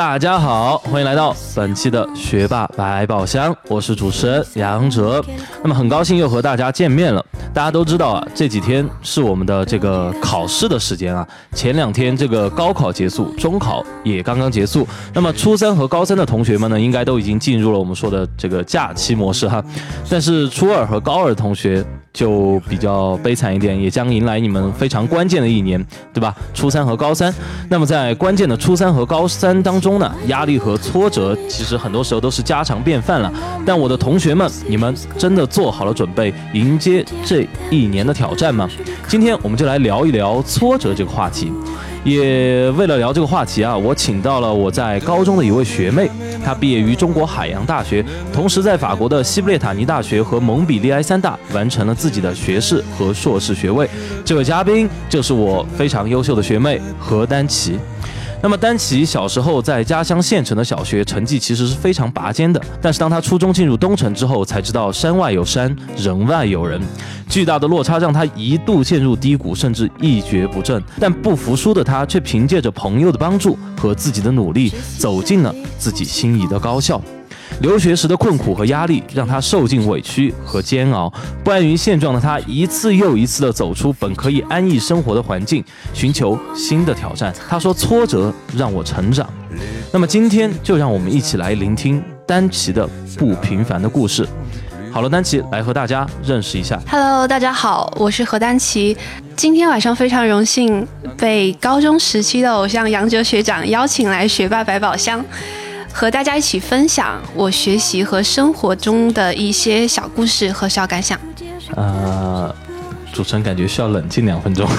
大家好，欢迎来到本期的学霸百宝箱，我是主持人杨哲。那么很高兴又和大家见面了。大家都知道啊，这几天是我们的这个考试的时间啊。前两天这个高考结束，中考也刚刚结束。那么初三和高三的同学们呢，应该都已经进入了我们说的这个假期模式哈。但是初二和高二的同学。就比较悲惨一点，也将迎来你们非常关键的一年，对吧？初三和高三。那么在关键的初三和高三当中呢，压力和挫折其实很多时候都是家常便饭了。但我的同学们，你们真的做好了准备迎接这一年的挑战吗？今天我们就来聊一聊挫折这个话题。也为了聊这个话题啊，我请到了我在高中的一位学妹，她毕业于中国海洋大学，同时在法国的西布列塔尼大学和蒙彼利埃三大完成了自己的学士和硕士学位。这位嘉宾就是我非常优秀的学妹何丹琪。那么丹奇小时候在家乡县城的小学成绩其实是非常拔尖的，但是当他初中进入东城之后，才知道山外有山，人外有人，巨大的落差让他一度陷入低谷，甚至一蹶不振。但不服输的他却凭借着朋友的帮助和自己的努力，走进了自己心仪的高校。留学时的困苦和压力让他受尽委屈和煎熬，不安于现状的他一次又一次地走出本可以安逸生活的环境，寻求新的挑战。他说：“挫折让我成长。”那么今天就让我们一起来聆听丹琪的不平凡的故事。好了，丹琪来和大家认识一下。Hello，大家好，我是何丹琪。今天晚上非常荣幸被高中时期的偶像杨哲学长邀请来学霸百宝箱。和大家一起分享我学习和生活中的一些小故事和小感想。呃，主持人感觉需要冷静两分钟。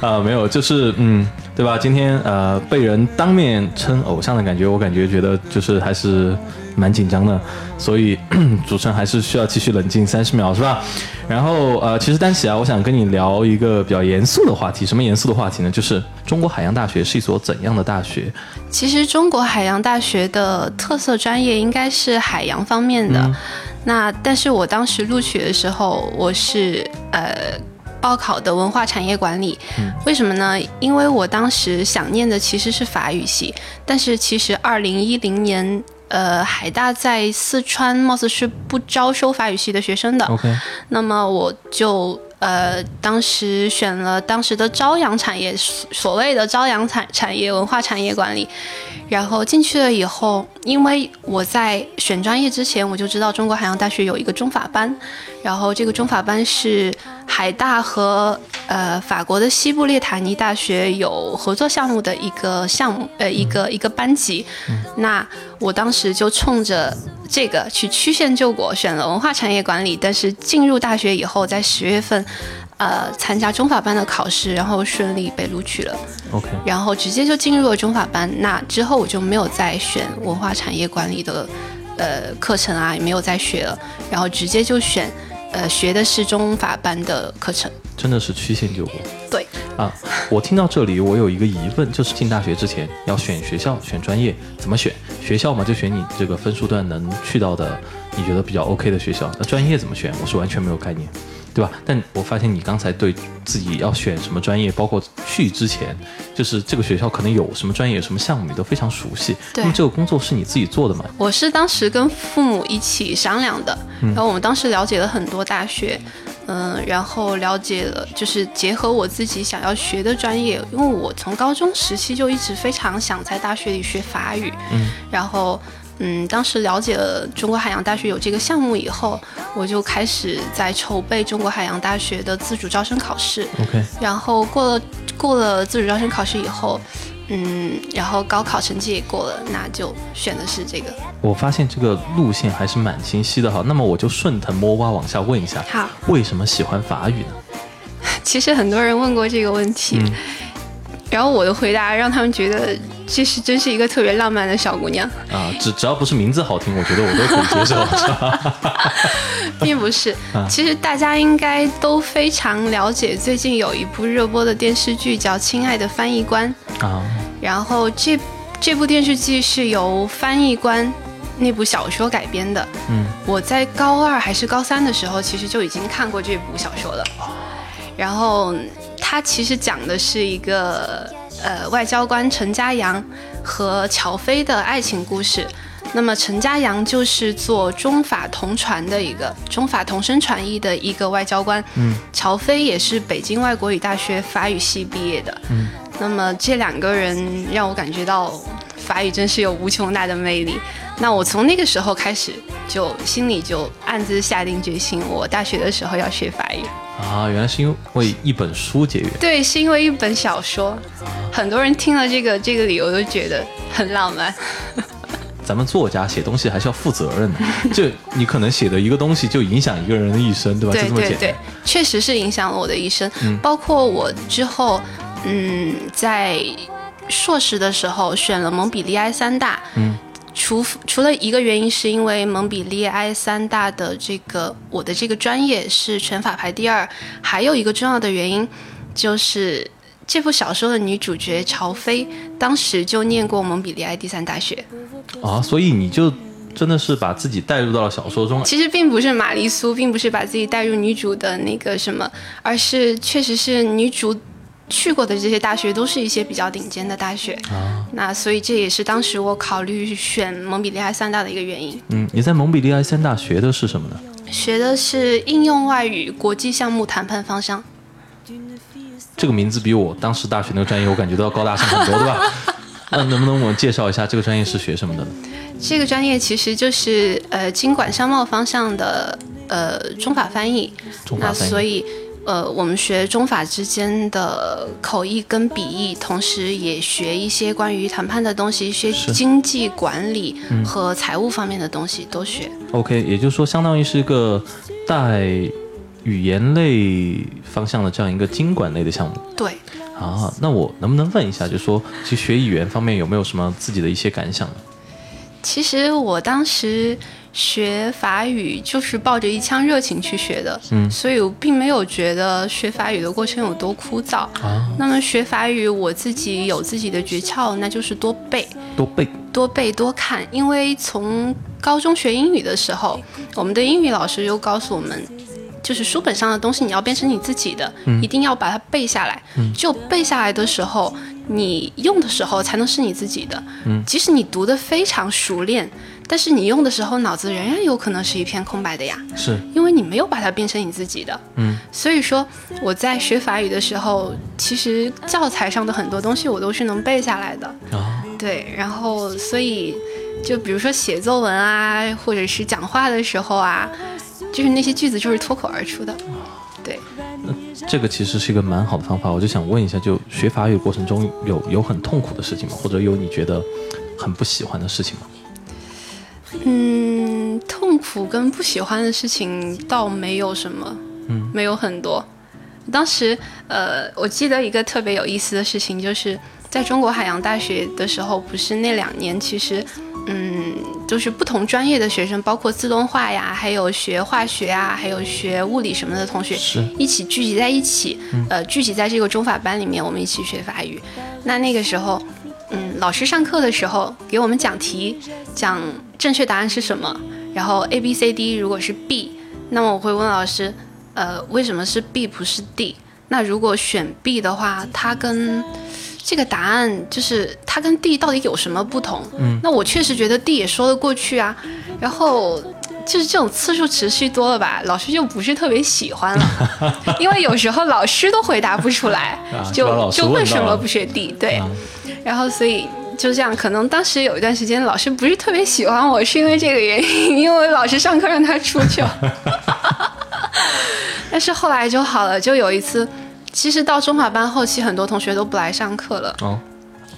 啊，没有，就是嗯，对吧？今天呃，被人当面称偶像的感觉，我感觉觉得就是还是。蛮紧张的，所以 主持人还是需要继续冷静三十秒，是吧？然后呃，其实丹琪啊，我想跟你聊一个比较严肃的话题。什么严肃的话题呢？就是中国海洋大学是一所怎样的大学？其实中国海洋大学的特色专业应该是海洋方面的。那但是我当时录取的时候，我是呃报考的文化产业管理。为什么呢？因为我当时想念的其实是法语系，但是其实二零一零年。呃，海大在四川貌似是不招收法语系的学生的。OK，那么我就呃，当时选了当时的朝阳产业，所谓的朝阳产产业文化产业管理。然后进去了以后，因为我在选专业之前，我就知道中国海洋大学有一个中法班，然后这个中法班是海大和呃法国的西部列塔尼大学有合作项目的一个项目，呃一个一个班级。那我当时就冲着这个去曲线救国，选了文化产业管理。但是进入大学以后，在十月份。呃，参加中法班的考试，然后顺利被录取了。OK，然后直接就进入了中法班。那之后我就没有再选文化产业管理的呃课程啊，也没有再学了。然后直接就选呃学的是中法班的课程。真的是曲线救国。对。啊，我听到这里，我有一个疑问，就是进大学之前要选学校、选专业，怎么选？学校嘛，就选你这个分数段能去到的，你觉得比较 OK 的学校。那专业怎么选？我是完全没有概念。对吧？但我发现你刚才对自己要选什么专业，包括去之前，就是这个学校可能有什么专业、有什么项目，你都非常熟悉。对，因为这个工作是你自己做的嘛。我是当时跟父母一起商量的，然后我们当时了解了很多大学，嗯，然后了解了，就是结合我自己想要学的专业，因为我从高中时期就一直非常想在大学里学法语，嗯，然后。嗯，当时了解了中国海洋大学有这个项目以后，我就开始在筹备中国海洋大学的自主招生考试。OK，然后过了过了自主招生考试以后，嗯，然后高考成绩也过了，那就选的是这个。我发现这个路线还是蛮清晰的哈。那么我就顺藤摸瓜往下问一下，好，为什么喜欢法语呢？其实很多人问过这个问题，然后我的回答让他们觉得。这是真是一个特别浪漫的小姑娘啊！只只要不是名字好听，我觉得我都可以接受，并不是，其实大家应该都非常了解，最近有一部热播的电视剧叫《亲爱的翻译官》啊。然后这这部电视剧是由翻译官那部小说改编的。嗯，我在高二还是高三的时候，其实就已经看过这部小说了。然后它其实讲的是一个。呃，外交官陈家阳和乔飞的爱情故事。那么陈家阳就是做中法同传的一个中法同声传译的一个外交官。嗯，乔飞也是北京外国语大学法语系毕业的。嗯，那么这两个人让我感觉到法语真是有无穷大的魅力。那我从那个时候开始，就心里就暗自下定决心，我大学的时候要学法语。啊，原来是因为一本书结缘。对，是因为一本小说。很多人听了这个这个理由都觉得很浪漫。咱们作家写东西还是要负责任的，就你可能写的一个东西就影响一个人的一生，对吧？对对对，确实是影响了我的一生。包括我之后，嗯，在硕士的时候选了蒙彼利埃三大。嗯。除除了一个原因，是因为蒙彼利埃三大的这个我的这个专业是全法排第二，还有一个重要的原因，就是这部小说的女主角朝飞当时就念过蒙彼利埃第三大学。啊，所以你就真的是把自己带入到了小说中。其实并不是玛丽苏，并不是把自己带入女主的那个什么，而是确实是女主。去过的这些大学都是一些比较顶尖的大学啊，那所以这也是当时我考虑选蒙彼利埃三大的一个原因。嗯，你在蒙彼利埃三大学的是什么呢？学的是应用外语国际项目谈判方向。这个名字比我当时大学那个专业我感觉都要高大上很多，对吧？那能不能我们介绍一下这个专业是学什么的呢？这个专业其实就是呃经管商贸方向的呃中法翻译。中法翻译。那所以。呃，我们学中法之间的口译跟笔译，同时也学一些关于谈判的东西，学经济管理和财务方面的东西都学。OK，也就是说，相当于是一个带语言类方向的这样一个经管类的项目。对。啊，那我能不能问一下，就是说，其实学语言方面有没有什么自己的一些感想呢？其实我当时。学法语就是抱着一腔热情去学的，嗯，所以我并没有觉得学法语的过程有多枯燥。啊，那么学法语我自己有自己的诀窍，那就是多背，多背，多背多看。因为从高中学英语的时候，我们的英语老师就告诉我们，就是书本上的东西你要变成你自己的，一定要把它背下来。嗯，只有背下来的时候，你用的时候才能是你自己的。嗯，即使你读得非常熟练。但是你用的时候，脑子仍然有可能是一片空白的呀。是，因为你没有把它变成你自己的。嗯，所以说我在学法语的时候，其实教材上的很多东西我都是能背下来的。啊，对，然后所以就比如说写作文啊，或者是讲话的时候啊，就是那些句子就是脱口而出的。对，那这个其实是一个蛮好的方法。我就想问一下，就学法语过程中有有很痛苦的事情吗？或者有你觉得很不喜欢的事情吗？嗯，痛苦跟不喜欢的事情倒没有什么，嗯，没有很多。当时，呃，我记得一个特别有意思的事情，就是在中国海洋大学的时候，不是那两年，其实，嗯，就是不同专业的学生，包括自动化呀，还有学化学啊，还有学物理什么的同学，一起聚集在一起，呃，聚集在这个中法班里面，我们一起学法语。那那个时候。嗯，老师上课的时候给我们讲题，讲正确答案是什么，然后 A B C D 如果是 B，那么我会问老师，呃，为什么是 B 不是 D？那如果选 B 的话，它跟这个答案就是它跟 D 到底有什么不同？嗯，那我确实觉得 D 也说得过去啊，然后就是这种次数持续多了吧，老师就不是特别喜欢了，因为有时候老师都回答不出来，就就为什么不学 D？对。然后，所以就这样，可能当时有一段时间，老师不是特别喜欢我，是因为这个原因，因为老师上课让他出去了。但是后来就好了，就有一次，其实到中法班后期，很多同学都不来上课了。哦。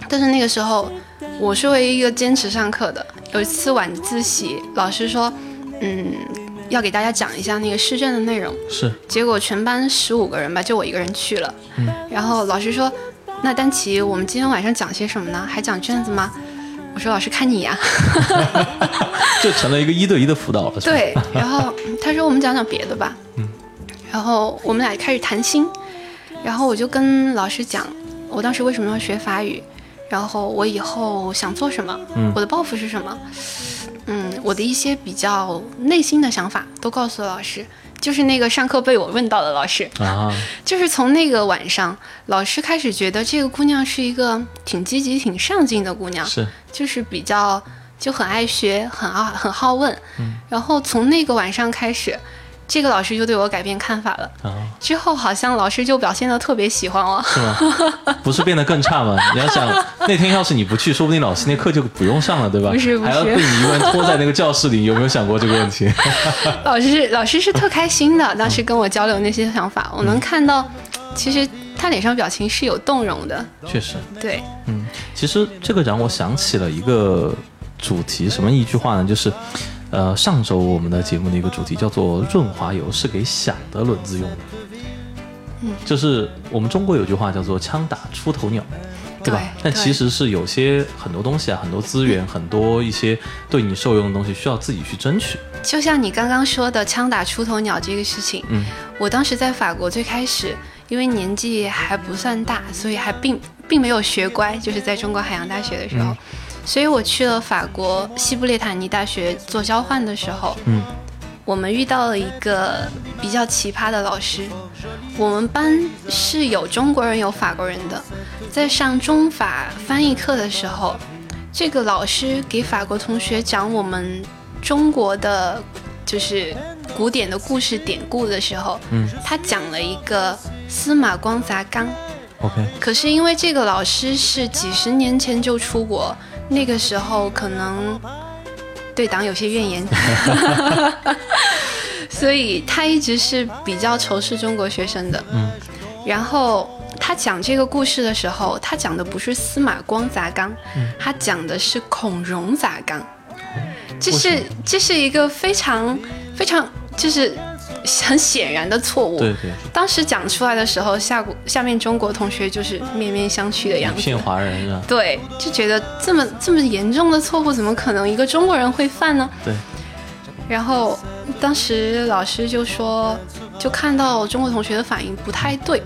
但是那个时候，我是唯一一个坚持上课的。有一次晚自习，老师说，嗯，要给大家讲一下那个试卷的内容。是。结果全班十五个人吧，就我一个人去了。嗯。然后老师说。那丹琪，我们今天晚上讲些什么呢？还讲卷子吗？我说老师看你呀，就成了一个一对一的辅导了。对，然后他说我们讲讲别的吧。嗯，然后我们俩开始谈心，然后我就跟老师讲，我当时为什么要学法语，然后我以后想做什么，我的抱负是什么，嗯，我的一些比较内心的想法都告诉了老师。就是那个上课被我问到的老师啊，就是从那个晚上，老师开始觉得这个姑娘是一个挺积极、挺上进的姑娘，是，就是比较就很爱学、很好、很好问，嗯，然后从那个晚上开始。这个老师就对我改变看法了。之后好像老师就表现的特别喜欢我，是吗？不是变得更差吗？你要想 那天要是你不去，说不定老师那课就不用上了，对吧？不是，不是，还要被你一个人拖在那个教室里，有没有想过这个问题？老师，老师是特开心的，当时跟我交流那些想法，我能看到，其实他脸上表情是有动容的。确实，对，嗯，其实这个让我想起了一个主题，什么一句话呢？就是。呃，上周我们的节目的一个主题叫做“润滑油是给响的轮子用的”，嗯，就是我们中国有句话叫做“枪打出头鸟”，对吧？但其实是有些很多东西啊，很多资源，很多一些对你受用的东西，需要自己去争取。就像你刚刚说的“枪打出头鸟”这个事情，嗯，我当时在法国最开始，因为年纪还不算大，所以还并并没有学乖，就是在中国海洋大学的时候。所以我去了法国西布列塔尼大学做交换的时候，嗯，我们遇到了一个比较奇葩的老师。我们班是有中国人有法国人的，在上中法翻译课的时候，这个老师给法国同学讲我们中国的就是古典的故事典故的时候，嗯，他讲了一个司马光砸缸。OK，可是因为这个老师是几十年前就出国。那个时候可能对党有些怨言，所以他一直是比较仇视中国学生的。嗯，然后他讲这个故事的时候，他讲的不是司马光砸缸，他讲的是孔融砸缸。这是这是一个非常非常就是。很显然的错误。对对。当时讲出来的时候，下下面中国同学就是面面相觑的样子。华人？对，就觉得这么这么严重的错误，怎么可能一个中国人会犯呢？对。然后当时老师就说，就看到中国同学的反应不太对，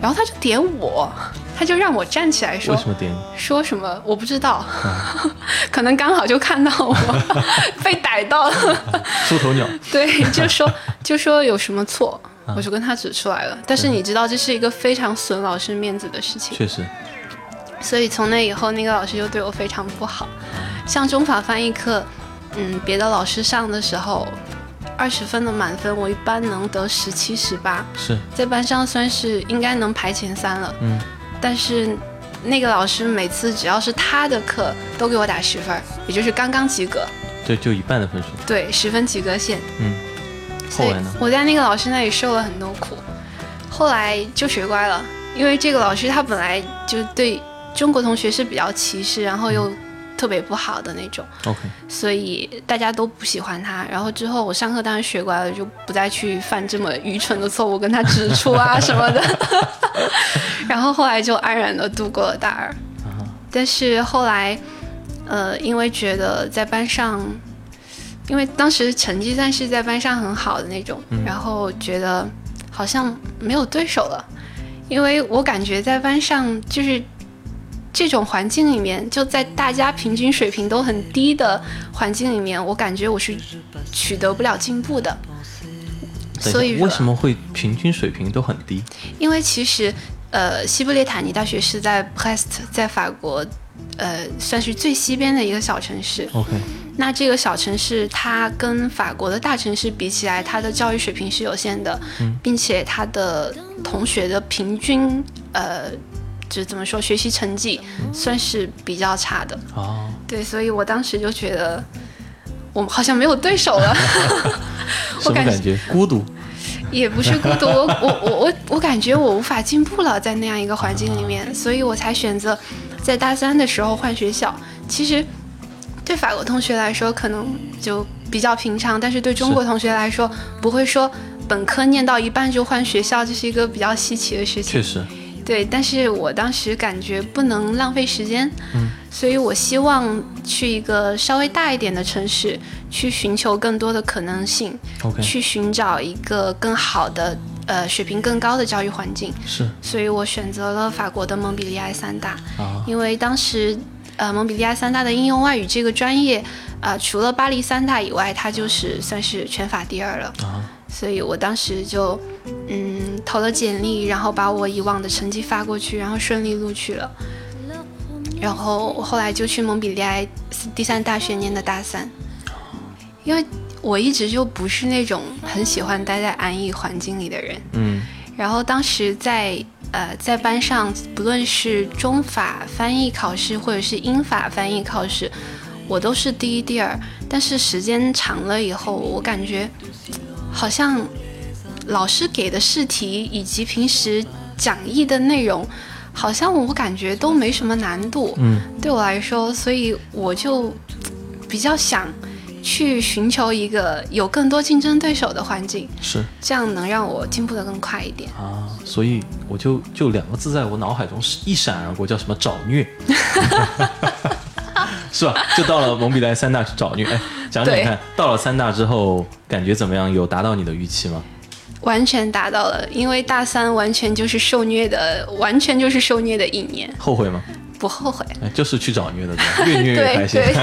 然后他就点我。他就让我站起来说，为什么点？说什么我不知道，可能刚好就看到我 被逮到了，出头鸟。对，就说就说有什么错，我就跟他指出来了。但是你知道，这是一个非常损老师面子的事情。确实。所以从那以后，那个老师就对我非常不好。像中法翻译课，嗯，别的老师上的时候，二十分的满分，我一般能得十七、十八，是在班上算是应该能排前三了。嗯。但是，那个老师每次只要是他的课，都给我打十分，也就是刚刚及格。对，就一半的分数。对，十分及格线。嗯。后来呢？我在那个老师那里受了很多苦，后来就学乖了。因为这个老师他本来就对中国同学是比较歧视，然后又。特别不好的那种，OK，所以大家都不喜欢他。然后之后我上课当然学乖了，就不再去犯这么愚蠢的错误，跟他指出啊 什么的。然后后来就安然的度过了大二。但是后来，呃，因为觉得在班上，因为当时成绩算是在班上很好的那种，然后觉得好像没有对手了，因为我感觉在班上就是。这种环境里面，就在大家平均水平都很低的环境里面，我感觉我是取得不了进步的。所以为什么会平均水平都很低？因为其实，呃，西布列塔尼大学是在 Prest，在法国，呃，算是最西边的一个小城市。OK。那这个小城市，它跟法国的大城市比起来，它的教育水平是有限的，并且它的同学的平均，呃。就怎么说，学习成绩算是比较差的哦。对，所以我当时就觉得，我好像没有对手了。什么感觉？孤独？也不是孤独，我我我我我感觉我无法进步了，在那样一个环境里面，所以我才选择在大三的时候换学校。其实对法国同学来说可能就比较平常，但是对中国同学来说，不会说本科念到一半就换学校，这是一个比较稀奇的事情。确实。对，但是我当时感觉不能浪费时间，嗯，所以我希望去一个稍微大一点的城市，去寻求更多的可能性，OK，去寻找一个更好的呃水平更高的教育环境，是所以我选择了法国的蒙彼利埃三大，啊，因为当时呃蒙彼利埃三大的应用外语这个专业，啊、除了巴黎三大以外，它就是算是全法第二了。啊，所以我当时就嗯投了简历，然后把我以往的成绩发过去，然后顺利录取了。然后我后来就去蒙彼利埃第三大学念的大三，因为我一直就不是那种很喜欢待在安逸环境里的人。嗯然后当时在呃在班上，不论是中法翻译考试或者是英法翻译考试，我都是第一、第二。但是时间长了以后，我感觉好像老师给的试题以及平时讲义的内容，好像我感觉都没什么难度，嗯对我来说，所以我就比较想去寻求一个有更多竞争对手的环境。是这样能让我进步的更快一点。啊，所以我就就两个字在我脑海中一闪而过，叫什么找虐，是吧？就到了蒙彼利埃三大去找虐，哎，讲讲看，到了三大之后感觉怎么样？有达到你的预期吗？完全达到了，因为大三完全就是受虐的，完全就是受虐的一年，后悔吗？不后悔。哎，就是去找虐的？越 虐越开心。对，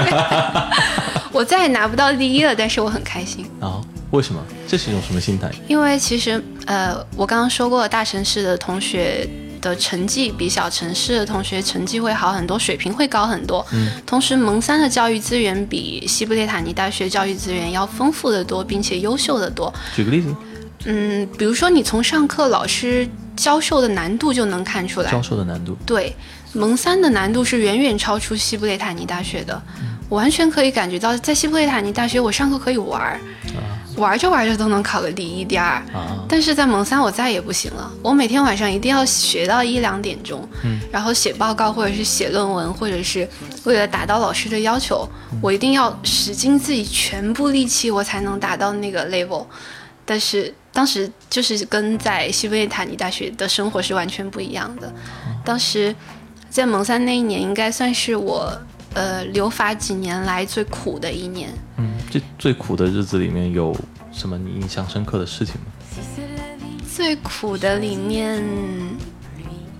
我再也拿不到第一了，但是我很开心，啊，为什么？这是一种什么心态？因为其实呃，我刚刚说过，大城市的同学的成绩比小城市的同学成绩会好很多，水平会高很多。嗯，同时蒙三的教育资源比西布列塔尼大学教育资源要丰富的多，并且优秀的多。举个例子，嗯，比如说你从上课老师教授的难度就能看出来，教授的难度。对，蒙三的难度是远远超出西布列塔尼大学的，我完全可以感觉到，在西布列塔尼大学我上课可以玩儿，玩着玩着都能考个第一、第二。啊，但是在蒙三我再也不行了，我每天晚上一定要学到一两点钟，嗯。然后写报告或者是写论文，或者是为了达到老师的要求，我一定要使尽自己全部力气，我才能达到那个 level。但是当时就是跟在西布列塔尼大学的生活是完全不一样的。当时在蒙三那一年，应该算是我呃留法几年来最苦的一年。嗯，这最苦的日子里面有什么你印象深刻的事情吗？最苦的里面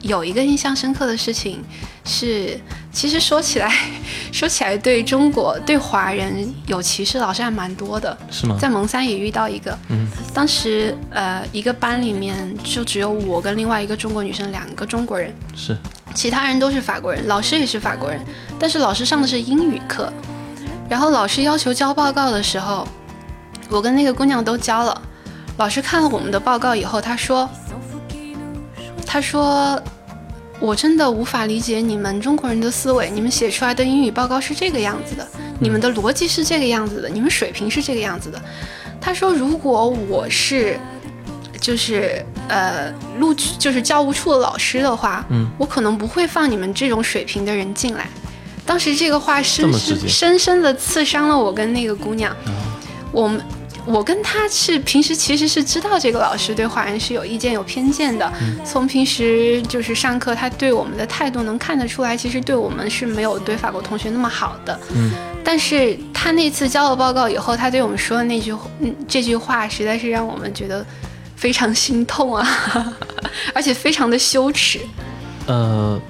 有一个印象深刻的事情是，其实说起来，说起来对中国对华人有歧视，老师还蛮多的。是吗？在蒙三也遇到一个，嗯，当时呃一个班里面就只有我跟另外一个中国女生两个中国人，是其他人都是法国人，老师也是法国人，但是老师上的是英语课，然后老师要求交报告的时候，我跟那个姑娘都交了。老师看了我们的报告以后，他说：“他说我真的无法理解你们中国人的思维，你们写出来的英语报告是这个样子的，你们的逻辑是这个样子的，你们水平是这个样子的。”他说：“如果我是就是呃录取就是教务处的老师的话，嗯，我可能不会放你们这种水平的人进来。当时这个话深深深深的刺伤了我跟那个姑娘。我们我跟他是平时其实是知道这个老师对华人是有意见有偏见的，从平时就是上课他对我们的态度能看得出来，其实对我们是没有对法国同学那么好的。嗯，但是他那次交了报告以后，他对我们说的那句嗯这句话，实在是让我们觉得非常心痛啊，而且非常的羞耻。呃，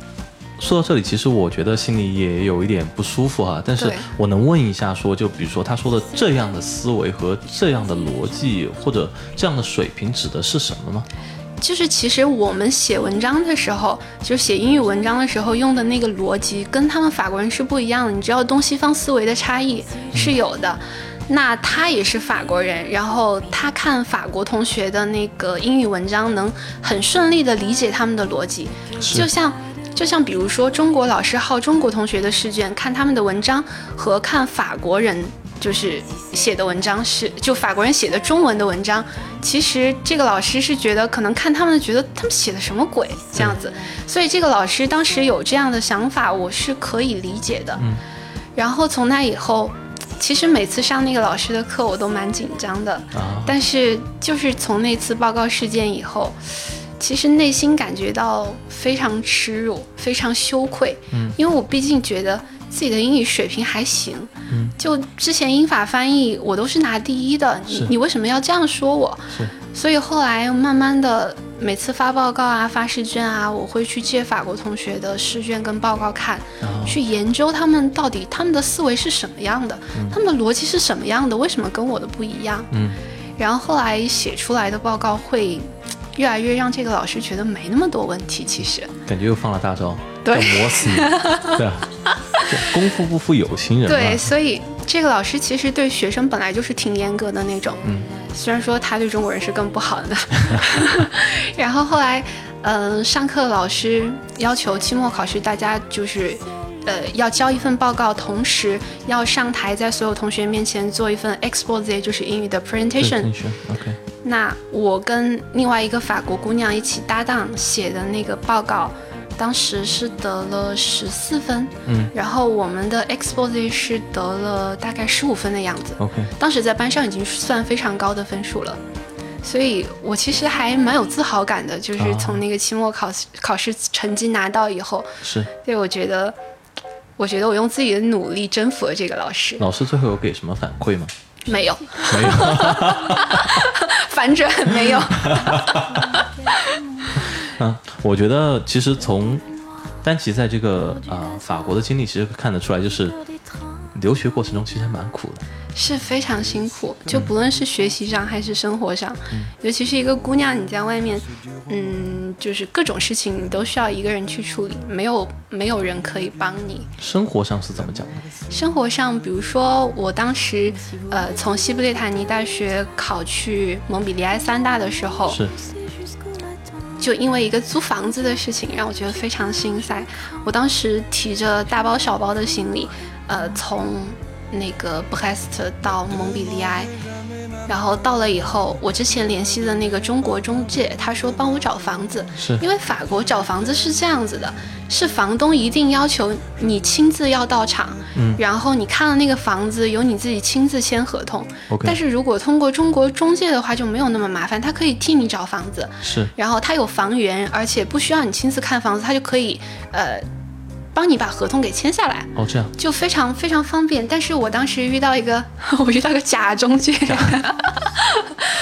说到这里，其实我觉得心里也有一点不舒服哈。但是我能问一下说，就比如说他说的这样的思维和这样的逻辑或者这样的水平指的是什么吗？就是其实我们写文章的时候，就写英语文章的时候用的那个逻辑，跟他们法国人是不一样的。你知道东西方思维的差异是有的。那他也是法国人，然后他看法国同学的那个英语文章，能很顺利的理解他们的逻辑，就像。就像比如说，中国老师好中国同学的试卷，看他们的文章和看法国人就是写的文章是，就法国人写的中文的文章，其实这个老师是觉得可能看他们觉得他们写的什么鬼这样子，所以这个老师当时有这样的想法，我是可以理解的。嗯。然后从那以后，其实每次上那个老师的课我都蛮紧张的，啊，但是就是从那次报告事件以后，其实内心感觉到非常耻辱，非常羞愧。嗯，因为我毕竟觉得自己的英语水平还行。嗯，就之前英法翻译我都是拿第一的，你你为什么要这样说我？是。所以后来慢慢的，每次发报告啊、发试卷啊，我会去借法国同学的试卷跟报告看，去研究他们到底他们的思维是什么样的，他们的逻辑是什么样的，为什么跟我的不一样？嗯。然后后来写出来的报告会。越来越让这个老师觉得没那么多问题，其实。感觉又放了大招，对，磨死你，对啊，功夫不负有心人，对，所以这个老师其实对学生本来就是挺严格的那种，嗯，虽然说他对中国人是更不好的，然后后来，嗯，上课老师要求期末考试大家就是，呃，要交一份报告，同时要上台在所有同学面前做一份 expose，就是英语的 presentation，OK。那我跟另外一个法国姑娘一起搭档写的那个报告，当时是得了十四分，嗯，然后我们的 expose 是得了大概十五分的样子，OK，当时在班上已经算非常高的分数了，所以我其实还蛮有自豪感的，就是从那个期末考试考试成绩拿到以后，是，对我觉得，我觉得我用自己的努力征服了这个老师，老师最后有给什么反馈吗？没有，没有，反转没有。嗯，我觉得其实从丹奇在这个啊法国的经历，其实看得出来，就是留学过程中其实还蛮苦的。是非常辛苦，就不论是学习上还是生活上，尤其是一个姑娘，你在外面，嗯，就是各种事情你都需要一个人去处理，没有没有人可以帮你。生活上是怎么讲的？生活上，比如说我当时，呃，从西布列塔尼大学考去蒙彼利埃三大的时候，是，就因为一个租房子的事情，让我觉得非常心塞。我当时提着大包小包的行李，呃，从。那个布莱斯特到蒙彼利埃，然后到了以后，我之前联系的那个中国中介，他说帮我找房子，是。因为法国找房子是这样子的，是房东一定要求你亲自要到场，嗯，然后你看了那个房子，由你自己亲自签合同。但是如果通过中国中介的话就没有那么麻烦，他可以替你找房子，是，然后他有房源，而且不需要你亲自看房子，他就可以，呃。帮你把合同给签下来哦，这样就非常非常方便。但是我当时遇到一个，我遇到个假中介，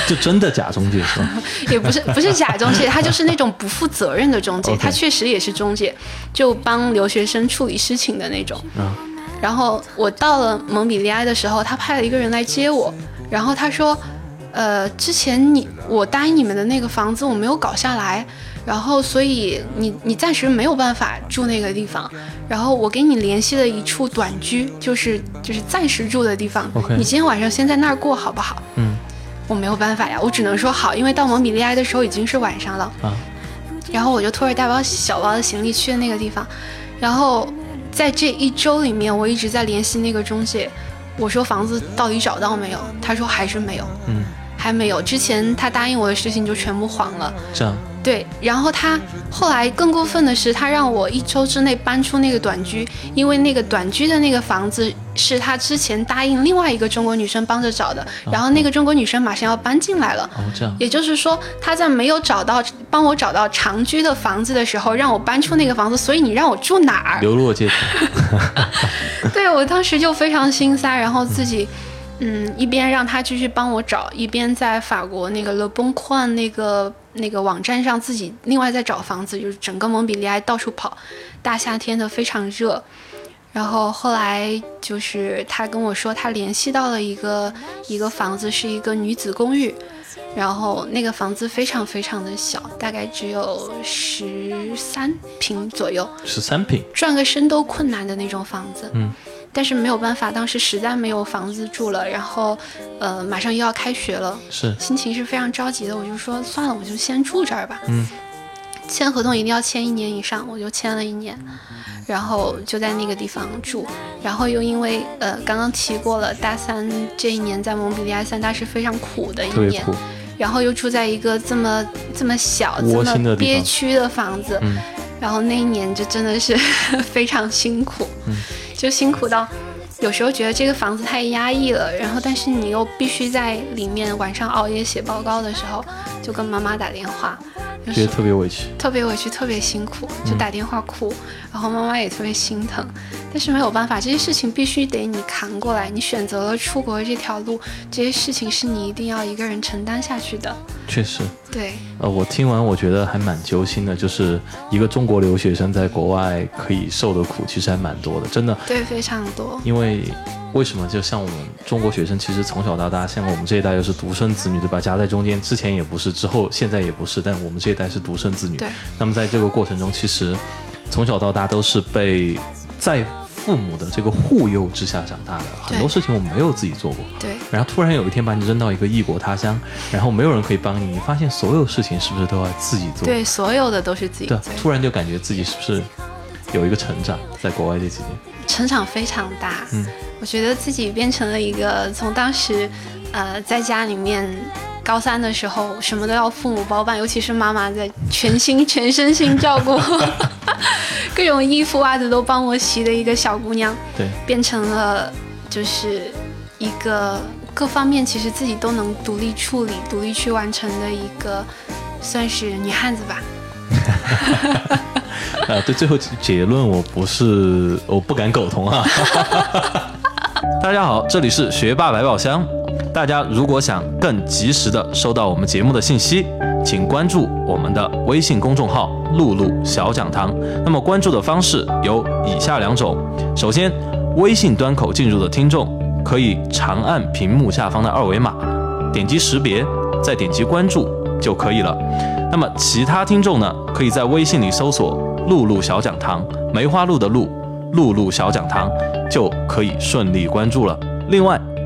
就真的假中介是吧？也不是不是假中介，他就是那种不负责任的中介。他确实也是中介，就帮留学生处理事情的那种。嗯。然后我到了蒙彼利埃的时候，他派了一个人来接我，然后他说：“呃，之前你我答应你们的那个房子我没有搞下来。”然后，所以你你暂时没有办法住那个地方，然后我给你联系了一处短居，就是就是暂时住的地方。你今天晚上先在那儿过好不好？嗯，我没有办法呀，我只能说好，因为到蒙彼利埃的时候已经是晚上了。啊，然后我就拖着大包小包的行李去了那个地方，然后在这一周里面，我一直在联系那个中介，我说房子到底找到没有？他说还是没有。嗯，还没有。之前他答应我的事情就全部黄了。这样。对，然后他后来更过分的是，他让我一周之内搬出那个短居，因为那个短居的那个房子是他之前答应另外一个中国女生帮着找的，然后那个中国女生马上要搬进来了。哦，这样。也就是说，他在没有找到帮我找到长居的房子的时候，让我搬出那个房子，所以你让我住哪儿？流落街头。对我当时就非常心塞，然后自己。嗯，嗯一边让他继续帮我找，一边在法国那个 Le Bon Coin 那个那个网站上自己另外在找房子，就是整个蒙彼利埃到处跑，大夏天的非常热。然后后来就是他跟我说，他联系到了一个一个房子，是一个女子公寓，然后那个房子非常非常的小，大概只有十三平左右，十三平，转个身都困难的那种房子。嗯。但是没有办法，当时实在没有房子住了，然后，呃，马上又要开学了，是心情是非常着急的。我就说算了，我就先住这儿吧。嗯，签合同一定要签一年以上，我就签了一年，然后就在那个地方住。然后又因为呃刚刚提过了，大三这一年在蒙彼利埃三大是非常苦的一年，然后又住在一个这么这么小、这么憋屈的房子，然后那一年就真的是 非常辛苦。嗯。就辛苦到，有时候觉得这个房子太压抑了，然后但是你又必须在里面晚上熬夜写报告的时候，就跟妈妈打电话，觉得特别委屈，特别委屈，特别辛苦，就打电话哭，然后妈妈也特别心疼，但是没有办法，这些事情必须得你扛过来。你选择了出国这条路，这些事情是你一定要一个人承担下去的。确实，对。呃，我听完我觉得还蛮揪心的，就是一个中国留学生在国外可以受的苦，其实还蛮多的，真的。对，非常多。因为为什么就像我们中国学生，其实从小到大，像我们这一代又是独生子女，对吧？夹在中间，之前也不是，之后现在也不是，但我们这一代是独生子女。对。那么在这个过程中，其实从小到大都是被在父母的这个护佑之下长大的，很多事情我们没有自己做过。对。然后突然有一天把你扔到一个异国他乡，然后没有人可以帮你，你发现所有事情是不是都要自己做？对，所有的都是自己做。突然就感觉自己是不是有一个成长，在国外这几年，成长非常大。嗯。我觉得自己变成了一个从当时，呃，在家里面高三的时候什么都要父母包办，尤其是妈妈在全心全身心照顾，各种衣服袜子都帮我洗的一个小姑娘，对，变成了就是一个各方面其实自己都能独立处理、独立去完成的一个算是女汉子吧。啊，对，最后结论我不是我不敢苟同啊。大家好，这里是学霸百宝箱。大家如果想更及时的收到我们节目的信息，请关注我们的微信公众号“露露小讲堂”。那么关注的方式有以下两种：首先，微信端口进入的听众可以长按屏幕下方的二维码，点击识别，再点击关注就可以了。那么其他听众呢，可以在微信里搜索“露露小讲堂”，梅花鹿的鹿。露露小讲堂就可以顺利关注了。另外，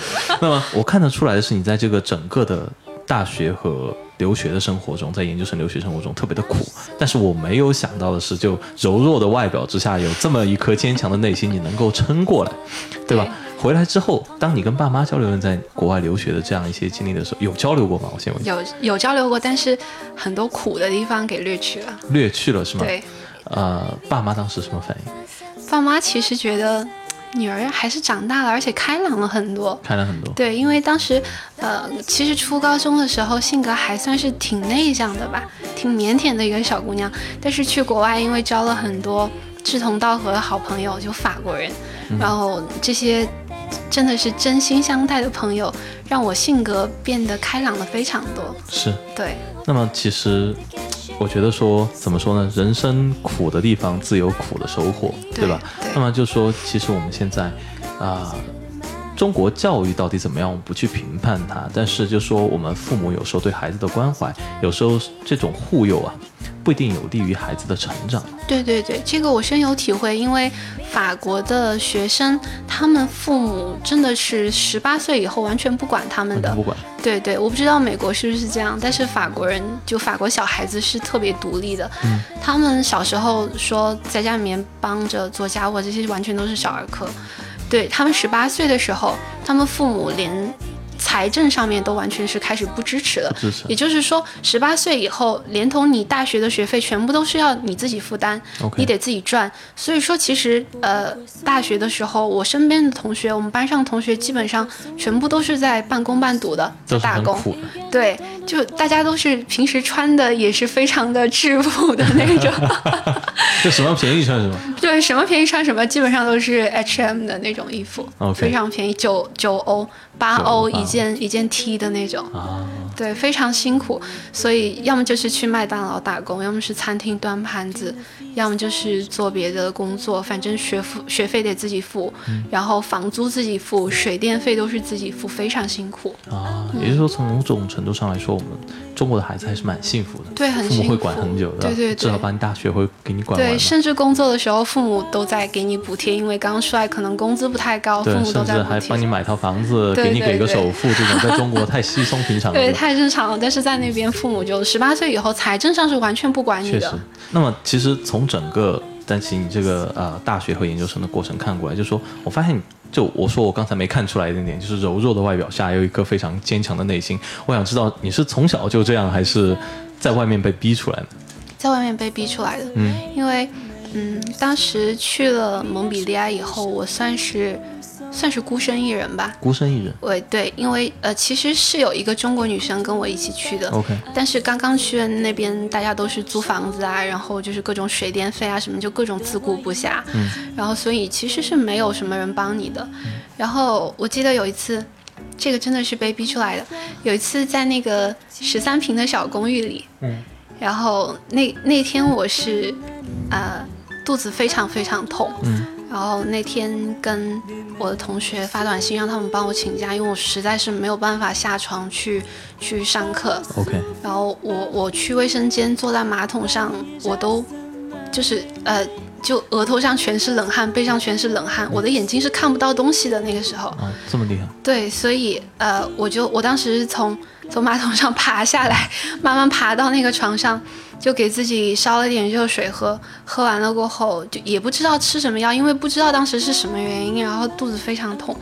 那么我看得出来的是，你在这个整个的大学和留学的生活中，在研究生留学生活中特别的苦。但是我没有想到的是，就柔弱的外表之下，有这么一颗坚强的内心，你能够撑过来，对吧？回来之后，当你跟爸妈交流在国外留学的这样一些经历的时候，有交流过吗？我先问。有有交流过，但是很多苦的地方给略去了。略去了是吗？对。呃，爸妈当时什么反应？爸妈其实觉得。女儿还是长大了，而且开朗了很多。开朗很多。对，因为当时，呃，其实初高中的时候性格还算是挺内向的吧，挺腼腆的一个小姑娘。但是去国外，因为交了很多志同道合的好朋友，就法国人，然后这些真的是真心相待的朋友，让我性格变得开朗了非常多。是。对。那么其实。我觉得说怎么说呢？人生苦的地方自有苦的收获，对吧？那么就说，其实我们现在啊，中国教育到底怎么样？我们不去评判它，但是就说我们父母有时候对孩子的关怀，有时候这种护佑啊。不一定有利于孩子的成长。对对对，这个我深有体会，因为法国的学生，他们父母真的是十八岁以后完全不管他们的，不管。对对，我不知道美国是不是这样，但是法国人就法国小孩子是特别独立的。嗯。他们小时候说在家里面帮着做家务，这些完全都是小儿科。对他们十八岁的时候，他们父母连。财政上面都完全是开始不支持了，也就是说，十八岁以后，连同你大学的学费全部都是要你自己负担，你得自己赚。所以说，其实呃，大学的时候，我身边的同学，我们班上同学基本上全部都是在半工半读的，在打工。对，就大家都是平时穿的也是非常的质朴的那种，就什么便宜穿什么。对，什么便宜穿什么，基本上都是 H&M 的那种衣服，非常便宜，九九欧。八欧一件一件 T 的那种。啊，对，非常辛苦，所以要么就是去麦当劳打工，要么是餐厅端盘子，要么就是做别的工作，反正学付学费得自己付，然后房租自己付，水电费都是自己付，非常辛苦。啊。也就是说，从某种程度上来说，我们中国的孩子还是蛮幸福的，对，很父母会管很久的，对对对，至少把你大学会给你管对，甚至工作的时候，父母都在给你补贴，因为刚出来可能工资不太高，父母都在还帮你买套房子。给你给个首付，这种在中国太稀松平常了。对，太正常了。但是在那边，父母就十八岁以后，财政上是完全不管你的。确实。那么其实从整个担心你这个呃大学和研究生的过程看过来，就说我发现，就我说我刚才没看出来一点点，就是柔弱的外表下有一颗非常坚强的内心。我想知道你是从小就这样，还是在外面被逼出来的？在外面被逼出来的。嗯，因为嗯，当时去了蒙彼利埃以后，我算是。算是孤身一人吧，孤身一人。对对，因为呃，其实是有一个中国女生跟我一起去的。OK。但是刚刚去的那边，大家都是租房子啊，然后就是各种水电费啊什么，就各种自顾不暇。嗯。然后所以其实是没有什么人帮你的。然后我记得有一次，这个真的是被逼出来的。有一次在那个十三平的小公寓里，嗯。然后那那天我是，呃，肚子非常非常痛。嗯。然后那天跟我的同学发短信，让他们帮我请假，因为我实在是没有办法下床去去上课。OK。然后我我去卫生间坐在马桶上，我都就是呃，就额头上全是冷汗，背上全是冷汗，我的眼睛是看不到东西的那个时候。啊，这么厉害。对，所以呃，我就我当时是从从马桶上爬下来，慢慢爬到那个床上。就给自己烧了点热水喝，喝完了过后就也不知道吃什么药，因为不知道当时是什么原因，然后肚子非常痛，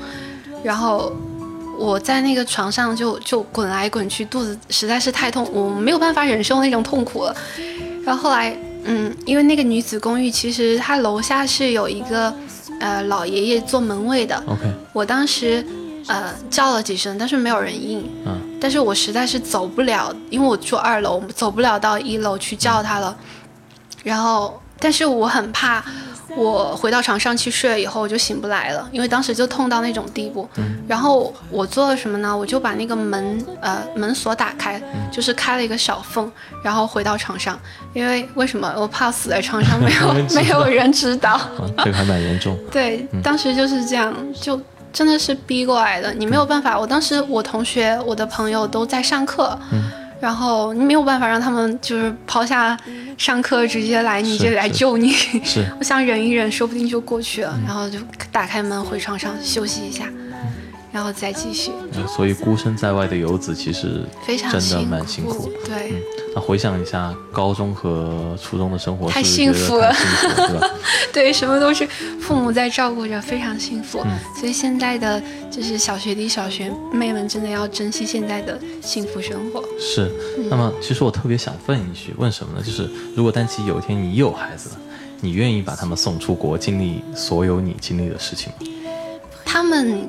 然后我在那个床上就就滚来滚去，肚子实在是太痛，我没有办法忍受那种痛苦了。然后后来，嗯，因为那个女子公寓其实它楼下是有一个呃老爷爷做门卫的，OK，我当时。呃，叫了几声，但是没有人应。嗯，但是我实在是走不了，因为我住二楼，走不了到一楼去叫他了。然后，但是我很怕，我回到床上去睡了以后，我就醒不来了，因为当时就痛到那种地步。嗯，然后我做了什么呢？我就把那个门，呃，门锁打开，就是开了一个小缝，然后回到床上。因为为什么？我怕死在床上，没有 没有人知道。这个还蛮严重。对，当时就是这样，就。真的是逼过来的，你没有办法。我当时我同学、我的朋友都在上课，然后你没有办法让他们就是抛下上课直接来你这里来救你。是，我想忍一忍，说不定就过去了。然后就打开门回床上休息一下。然后再继续，所以孤身在外的游子其实非常真的蛮辛苦。对，那回想一下高中和初中的生活，太幸福了，对吧？对，什么都是父母在照顾着，非常幸福。所以现在的就是小学弟、小学妹们真的要珍惜现在的幸福生活。是。那么，其实我特别想问一句，问什么呢？就是如果丹琪有一天你有孩子了，你愿意把他们送出国，经历所有你经历的事情吗？他们。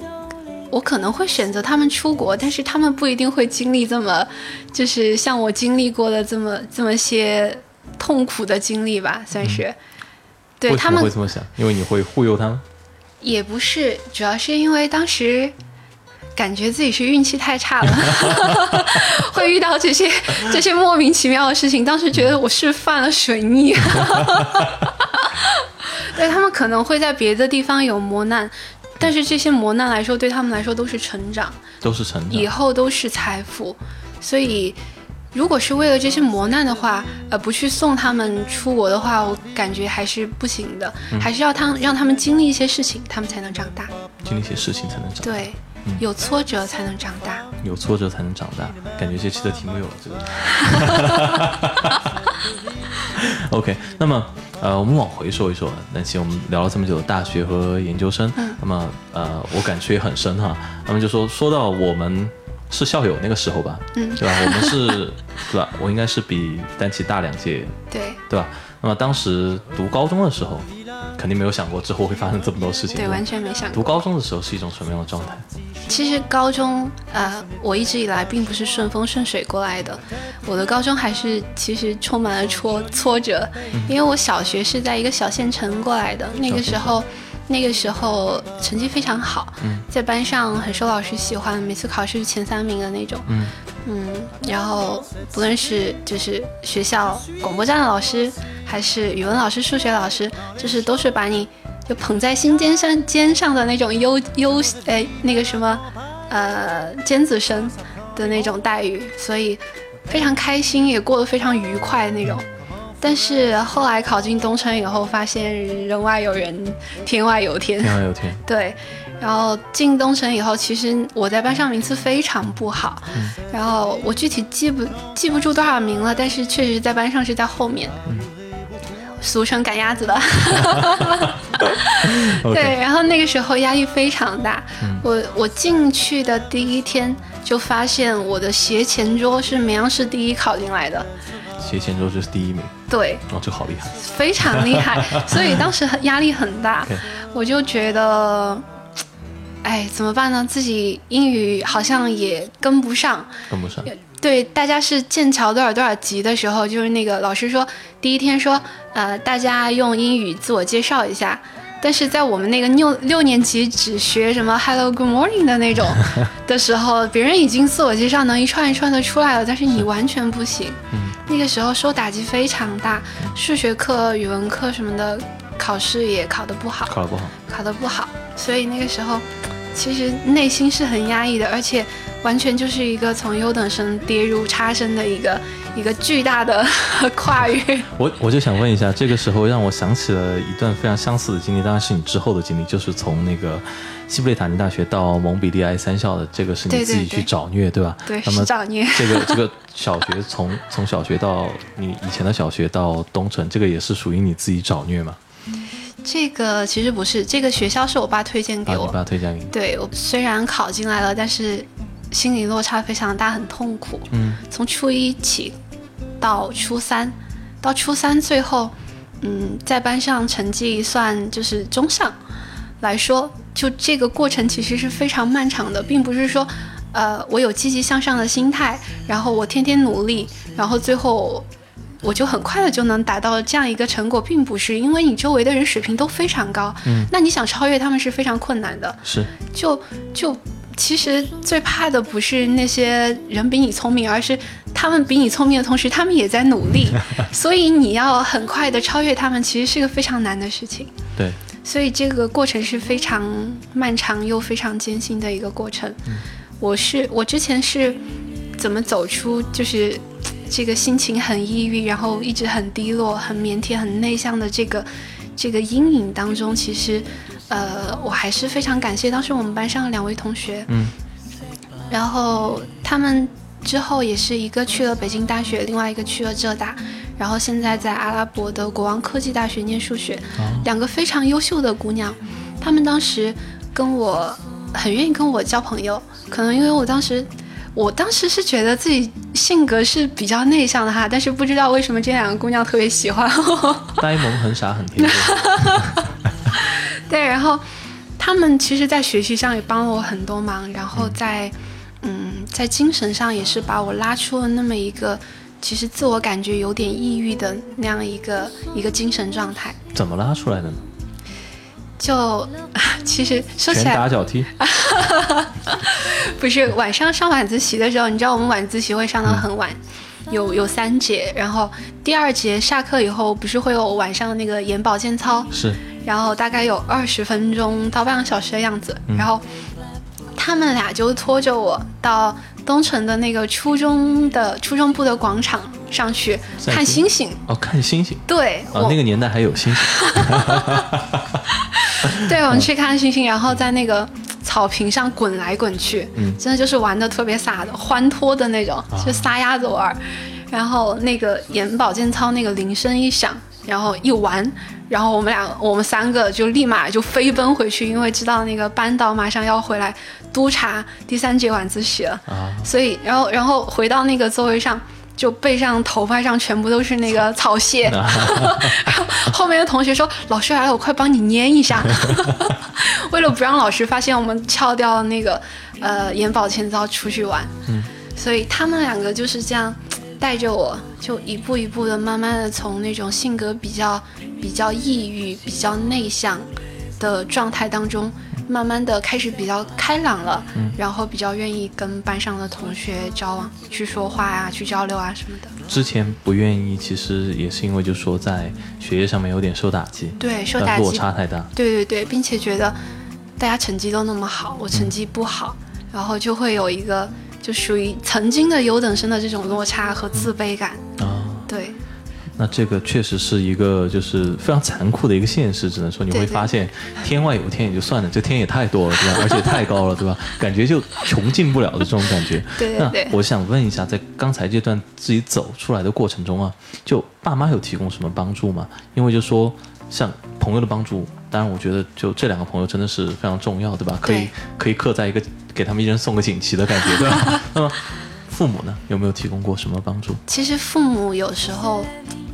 我可能会选择他们出国，但是他们不一定会经历这么，就是像我经历过的这么这么些痛苦的经历吧，算是。对他们会这么想？因为你会忽悠他们？也不是，主要是因为当时感觉自己是运气太差了，会遇到这些这些莫名其妙的事情。当时觉得我是犯了水逆。对他们可能会在别的地方有磨难。但是这些磨难来说，对他们来说都是成长，都是成长，以后都是财富。所以，如果是为了这些磨难的话，呃，不去送他们出国的话，我感觉还是不行的，还是要他让他们经历一些事情，他们才能长大。经历一些事情才能长。对，有挫折才能长大。有挫折才能长大，感觉这期的题目有了这个。OK，那么。呃，我们往回说一说，那其实我们聊了这么久的大学和研究生，那么呃，我感触也很深哈。那么就说说到我们是校友那个时候吧，嗯，对吧？我们是，对吧？我应该是比丹琪大两届，对，对吧？那么当时读高中的时候。肯定没有想过之后会发生这么多事情。对，完全没想过。读高中的时候是一种什么样的状态？其实高中，呃，我一直以来并不是顺风顺水过来的。我的高中还是其实充满了挫挫折，因为我小学是在一个小县城过来的，那个时候，那个时候成绩非常好，在班上很受老师喜欢，每次考试前三名的那种。嗯嗯，然后不论是就是学校广播站的老师。还是语文老师、数学老师，就是都是把你就捧在心尖上肩上的那种优优哎那个什么呃尖子生的那种待遇，所以非常开心，也过得非常愉快那种。但是后来考进东城以后，发现人外有人，天外有天。天外有天。对，然后进东城以后，其实我在班上名次非常不好，然后我具体记不记不住多少名了，但是确实在班上是在后面，俗称赶鸭子的。对，然后那个时候压力非常大，我我进去的第一天就发现我的斜前桌是绵阳市第一考进来的，斜前桌就是第一名，对，哦，这好厉害，非常厉害，所以当时很压力很大，我就觉得，哎，怎么办呢？自己英语好像也跟不上，跟不上。对，大家是剑桥多少多少级的时候，就是那个老师说第一天说，呃，大家用英语自我介绍一下。但是在我们那个六六年级只学什么 Hello Good Morning 的那种 的时候，别人已经自我介绍能一串一串的出来了，但是你完全不行。那个时候受打击非常大，数学课、语文课什么的，考试也考得不好，考得不好，考得不好。所以那个时候，其实内心是很压抑的，而且。完全就是一个从优等生跌入差生的一个一个巨大的 跨越。我我就想问一下，这个时候让我想起了一段非常相似的经历，当然是你之后的经历，就是从那个西布列塔尼大学到蒙彼利埃三校的，这个是你自己去找虐，对吧？对，是找虐。这个这个小学从从小学到你以前的小学到东城，这个也是属于你自己找虐吗？这个其实不是，这个学校是我爸推荐给我，你爸推荐给你。对我虽然考进来了，但是。心理落差非常大，很痛苦。嗯，从初一起到初三，到初三最后，嗯，在班上成绩算就是中上来说，就这个过程其实是非常漫长的，并不是说，呃，我有积极向上的心态，然后我天天努力，然后最后我就很快的就能达到这样一个成果，并不是，因为你周围的人水平都非常高，嗯，那你想超越他们是非常困难的，是，就就。其实最怕的不是那些人比你聪明，而是他们比你聪明的同时，他们也在努力。所以你要很快的超越他们，其实是个非常难的事情。对，所以这个过程是非常漫长又非常艰辛的一个过程。我是我之前是怎么走出就是这个心情很抑郁，然后一直很低落、很腼腆、很内向的这个这个阴影当中，其实。呃，我还是非常感谢当时我们班上的两位同学，嗯，然后他们之后也是一个去了北京大学，另外一个去了浙大，然后现在在阿拉伯的国王科技大学念数学，两个非常优秀的姑娘，她们当时跟我很愿意跟我交朋友，可能因为我当时，我当时是觉得自己性格是比较内向的哈，但是不知道为什么这两个姑娘特别喜欢我，呆萌很傻很天真。对，然后他们其实，在学习上也帮了我很多忙，然后在，嗯，在精神上也是把我拉出了那么一个，其实自我感觉有点抑郁的那样一个一个精神状态。怎么拉出来的呢？就 其实说起来，拳打脚踢，不是晚上上晚自习的时候，你知道我们晚自习会上到很晚，有有三节，然后第二节下课以后，不是会有晚上那个眼保健操？是。然后大概有二十分钟到半个小时的样子，然后他们俩就拖着我到东城的那个初中的初中部的广场上去看星星。哦，看星星。对，哦，那个年代还有星星。对，我们去看星星，然后在那个草坪上滚来滚去，嗯，真的就是玩的特别洒的，欢脱的那种，就撒丫子玩。然后那个眼保健操那个铃声一响。然后一玩，然后我们俩我们三个就立马就飞奔回去，因为知道那个班导马上要回来督查第三节晚自习了，所以然后然后回到那个座位上，就背上头发上全部都是那个草屑，后面的同学说老师来了，我快帮你粘一下，为了不让老师发现我们翘掉了那个呃眼保健操出去玩，所以他们两个就是这样。带着我，就一步一步的，慢慢的从那种性格比较比较抑郁、比较内向的状态当中，慢慢的开始比较开朗了，然后比较愿意跟班上的同学交往、去说话呀、去交流啊什么的。之前不愿意，其实也是因为，就说在学业上面有点受打击，对，受打击，落差太大。对对对，并且觉得大家成绩都那么好，我成绩不好，然后就会有一个。就属于曾经的优等生的这种落差和自卑感啊，对。那这个确实是一个就是非常残酷的一个现实，只能说你会发现天外有天也就算了，这天也太多了，对吧？而且太高了，对吧？感觉就穷尽不了的这种感觉。对对对。那我想问一下，在刚才这段自己走出来的过程中啊，就爸妈有提供什么帮助吗？因为就说像朋友的帮助，当然我觉得就这两个朋友真的是非常重要，对吧？可以可以刻在一个给他们一人送个锦旗的感觉，对吧？那么父母呢，有没有提供过什么帮助？其实父母有时候。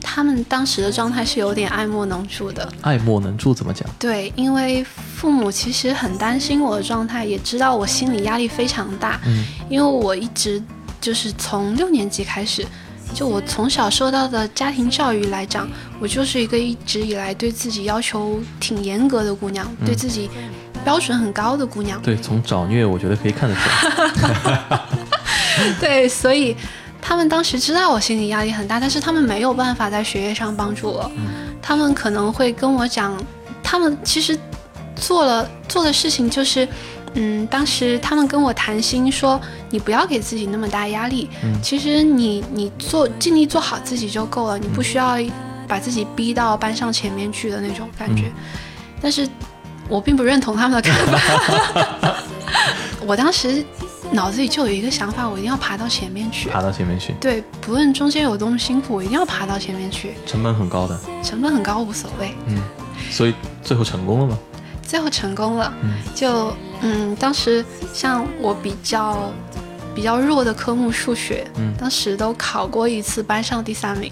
他们当时的状态是有点爱莫能助的。爱莫能助怎么讲？对，因为父母其实很担心我的状态，也知道我心理压力非常大。嗯，因为我一直就是从六年级开始，就我从小受到的家庭教育来讲，我就是一个一直以来对自己要求挺严格的姑娘，对自己标准很高的姑娘。对，从找虐我觉得可以看得出来。对，所以。他们当时知道我心理压力很大，但是他们没有办法在学业上帮助我。他们可能会跟我讲，他们其实做了做的事情就是，嗯，当时他们跟我谈心说，你不要给自己那么大压力。其实你你做尽力做好自己就够了，你不需要把自己逼到班上前面去的那种感觉。但是我并不认同他们的看法。我当时。脑子里就有一个想法，我一定要爬到前面去。爬到前面去。对，不论中间有多么辛苦，我一定要爬到前面去。成本很高的。成本很高无所谓。嗯。所以最后成功了吗？最后成功了。嗯。就嗯，当时像我比较比较弱的科目数学，嗯，当时都考过一次班上第三名。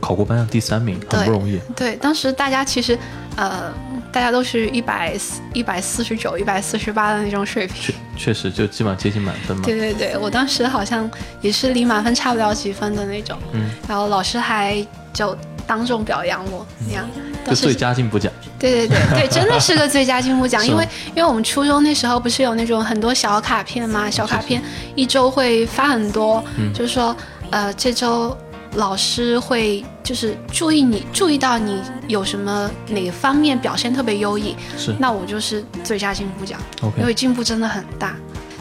考过班上第三名，很不容易。对，当时大家其实呃。大家都是一百一百四十九、一百四十八的那种水平，确确实就基本上接近满分嘛。对对对，我当时好像也是离满分差不了几分的那种。嗯。然后老师还就当众表扬我，那样。就最佳进步奖。对对对 对，真的是个最佳进步奖，因为因为我们初中那时候不是有那种很多小卡片嘛，小卡片一周会发很多，就是说呃这周。老师会就是注意你，注意到你有什么哪方面表现特别优异，是，那我就是最佳进步奖，OK，因为进步真的很大。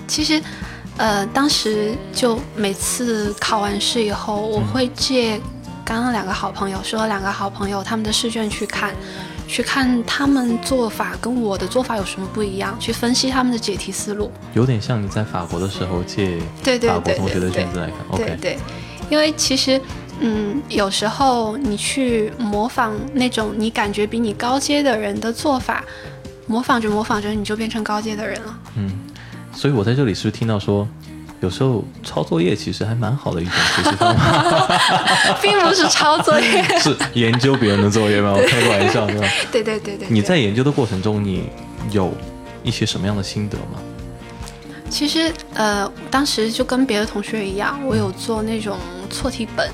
其实，呃，当时就每次考完试以后，我会借刚刚两个好朋友，说两个好朋友他们的试卷去看，去看他们做法跟我的做法有什么不一样，去分析他们的解题思路。有点像你在法国的时候借法国同学的卷子来看，OK，对，因为其实。嗯，有时候你去模仿那种你感觉比你高阶的人的做法，模仿着模仿着，你就变成高阶的人了。嗯，所以我在这里是不是听到说，有时候抄作业其实还蛮好的一种学习方法，并不是抄作业，是研究别人的作业吗？我开个玩笑，对吧？对对对对。你在研究的过程中，你有一些什么样的心得吗？其实，呃，当时就跟别的同学一样，我有做那种错题本。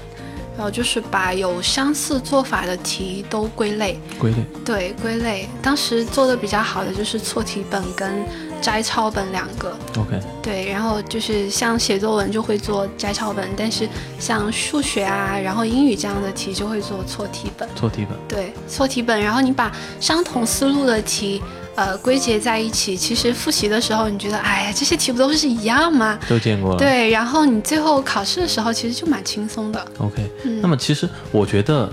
然后就是把有相似做法的题都归类，归类，对，归类。当时做的比较好的就是错题本跟摘抄本两个。OK。对，然后就是像写作文就会做摘抄本，但是像数学啊，然后英语这样的题就会做错题本。错题本。对，错题本。然后你把相同思路的题。呃，归结在一起，其实复习的时候，你觉得，哎呀，这些题不都是一样吗？都见过了。对，然后你最后考试的时候，其实就蛮轻松的。OK，那么其实我觉得。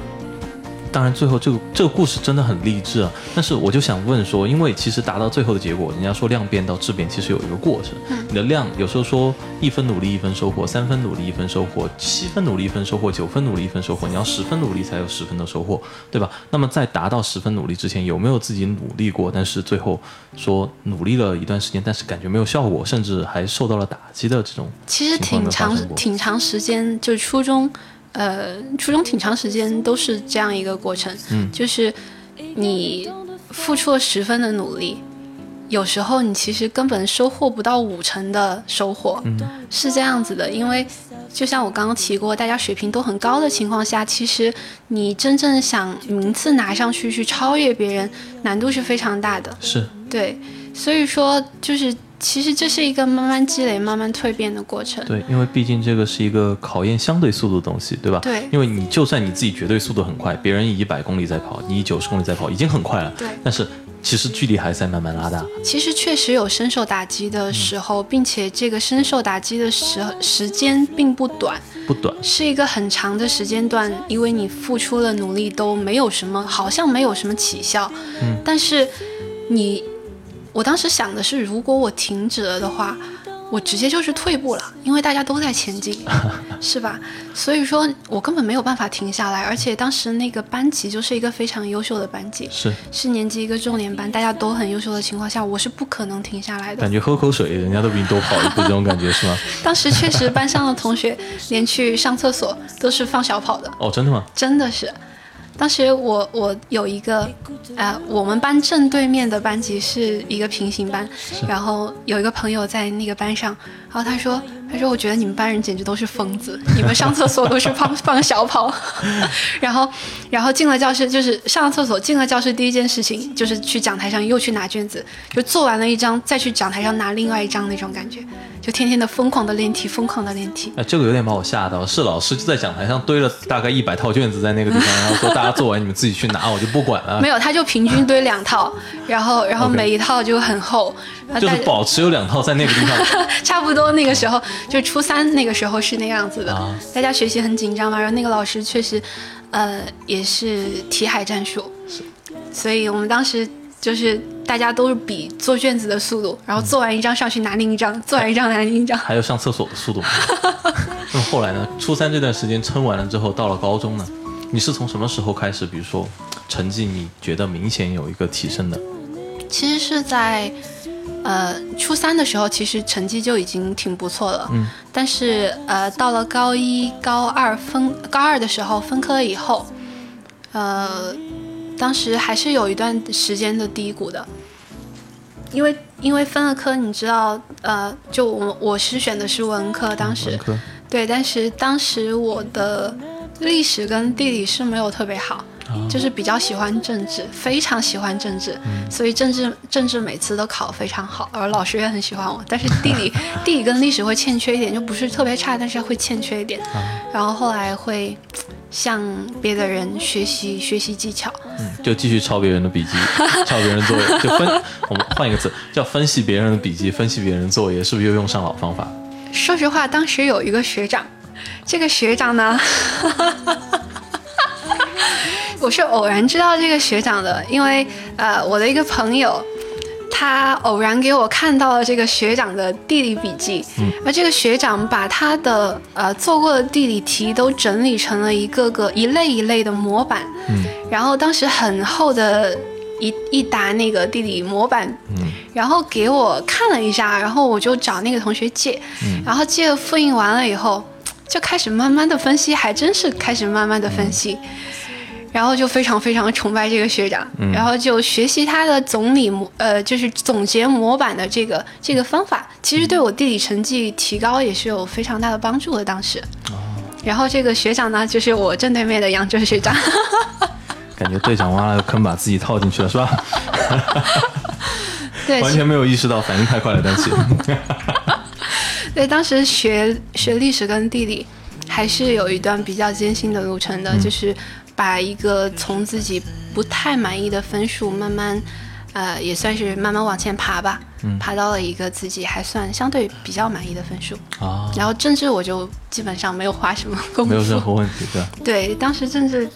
当然，最后这个这个故事真的很励志啊！但是我就想问说，因为其实达到最后的结果，人家说量变到质变，其实有一个过程。你的量有时候说一分努力一分收获，三分努力一分收获，七分努力一分收获，九分努力一分收获，你要十分努力才有十分的收获，对吧？那么在达到十分努力之前，有没有自己努力过？但是最后说努力了一段时间，但是感觉没有效果，甚至还受到了打击的这种？其实挺长挺长时间，就初中。呃，初中挺长时间都是这样一个过程，嗯，就是你付出了十分的努力，有时候你其实根本收获不到五成的收获，嗯，是这样子的，因为就像我刚刚提过，大家水平都很高的情况下，其实你真正想名次拿上去去超越别人，难度是非常大的，是。对，所以说就是。其实这是一个慢慢积累、慢慢蜕变的过程。对，因为毕竟这个是一个考验相对速度的东西，对吧？对。因为你就算你自己绝对速度很快，别人以一百公里在跑，你以九十公里在跑，已经很快了。对。但是其实距离还在慢慢拉大。其实确实有深受打击的时候，并且这个深受打击的时时间并不短。不短，是一个很长的时间段，因为你付出了努力都没有什么，好像没有什么起效。嗯，但是你，我当时想的是，如果我停止了的话。我直接就是退步了，因为大家都在前进，是吧？所以说我根本没有办法停下来，而且当时那个班级就是一个非常优秀的班级，是是年级一个重点班，大家都很优秀的情况下，我是不可能停下来的。感觉喝口水，人家都比你多跑一步，这种感觉是吗？当时确实班上的同学连去上厕所都是放小跑的。哦，真的吗？真的是。当时我我有一个，呃，我们班正对面的班级是一个平行班，然后有一个朋友在那个班上，然后他说。他说：“我觉得你们班人简直都是疯子，你们上厕所都是放 放小跑，然后，然后进了教室就是上了厕所，进了教室第一件事情就是去讲台上又去拿卷子，就做完了一张再去讲台上拿另外一张那种感觉，就天天的疯狂的练题，疯狂的练题。哎，这个有点把我吓到，是老师就在讲台上堆了大概一百套卷子在那个地方，然后说大家做完你们自己去拿，我就不管了。没有，他就平均堆两套，然后然后每一套就很厚，就是保持有两套在那个地方，差不多那个时候。”就初三那个时候是那样子的，大家学习很紧张嘛。然后那个老师确实，呃，也是题海战术，所以我们当时就是大家都是比做卷子的速度，然后做完一张上去拿另一张，做完一张拿另一张，还有上厕所的速度。那么后来呢？初三这段时间撑完了之后，到了高中呢，你是从什么时候开始？比如说成绩，你觉得明显有一个提升的？其实是在。呃，初三的时候其实成绩就已经挺不错了，嗯，但是呃，到了高一、高二分高二的时候分科以后，呃，当时还是有一段时间的低谷的，因为因为分了科，你知道，呃，就我我是选的是文科，当时对，但是当时我的历史跟地理是没有特别好。就是比较喜欢政治，非常喜欢政治，所以政治政治每次都考非常好，而老师也很喜欢我。但是地理 地理跟历史会欠缺一点，就不是特别差，但是会欠缺一点。然后后来会向别的人学习学习技巧，嗯，就继续抄别人的笔记，抄别人作业，就分我们换一个字叫分析别人的笔记，分析别人的作业，是不是又用上老方法？说实话，当时有一个学长，这个学长呢。我是偶然知道这个学长的，因为呃，我的一个朋友，他偶然给我看到了这个学长的地理笔记，嗯，而这个学长把他的呃做过的地理题都整理成了一个个一类一类的模板，嗯，然后当时很厚的一一沓那个地理模板，嗯，然后给我看了一下，然后我就找那个同学借，嗯，然后借了复印完了以后，就开始慢慢的分析，还真是开始慢慢的分析。然后就非常非常崇拜这个学长，然后就学习他的总理模，呃，就是总结模板的这个这个方法，其实对我地理成绩提高也是有非常大的帮助的。当时，然后这个学长呢，就是我正对面的杨哲学长，感觉队长挖了个坑，把自己套进去了，是吧？对，完全没有意识到，反应太快了，但是，对，当时学学历史跟地理，还是有一段比较艰辛的路程的，就是。把一个从自己不太满意的分数慢慢，呃，也算是慢慢往前爬吧，爬到了一个自己还算相对比较满意的分数啊。然后政治我就基本上没有花什么功夫，没有任何问题的。对，当时政治